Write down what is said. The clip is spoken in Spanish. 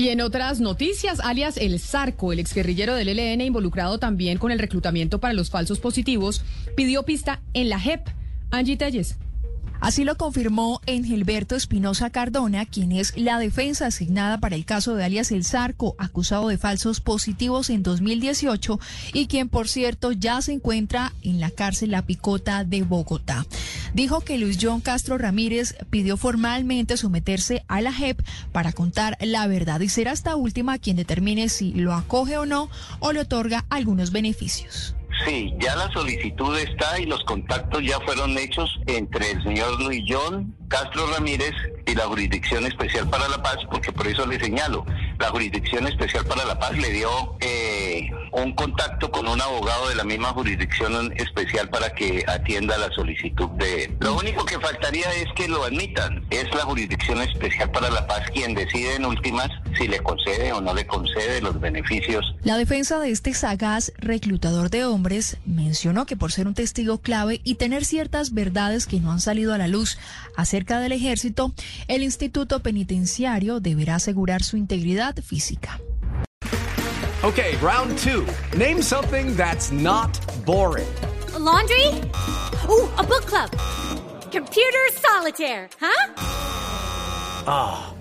Y en otras noticias, alias El Zarco, el exguerrillero del ELN involucrado también con el reclutamiento para los falsos positivos, pidió pista en la JEP. Angie Telles. Así lo confirmó Engelberto Espinosa Cardona, quien es la defensa asignada para el caso de alias El Zarco, acusado de falsos positivos en 2018 y quien, por cierto, ya se encuentra en la cárcel La Picota de Bogotá. Dijo que Luis John Castro Ramírez pidió formalmente someterse a la JEP para contar la verdad y será esta última quien determine si lo acoge o no o le otorga algunos beneficios. Sí, ya la solicitud está y los contactos ya fueron hechos entre el señor Luis John Castro Ramírez y la Jurisdicción Especial para la Paz, porque por eso le señalo, la Jurisdicción Especial para la Paz le dio eh, un contacto con un abogado de la misma Jurisdicción Especial para que atienda la solicitud de él. Lo único que faltaría es que lo admitan. Es la Jurisdicción Especial para la Paz quien decide en últimas si le concede o no le concede los beneficios. La defensa de este sagaz reclutador de hombres mencionó que por ser un testigo clave y tener ciertas verdades que no han salido a la luz acerca del ejército, el Instituto Penitenciario deberá asegurar su integridad física. Okay, round two. Name something that's not boring. A laundry? Ooh, a book club. Computer solitaire, huh? Ah, oh,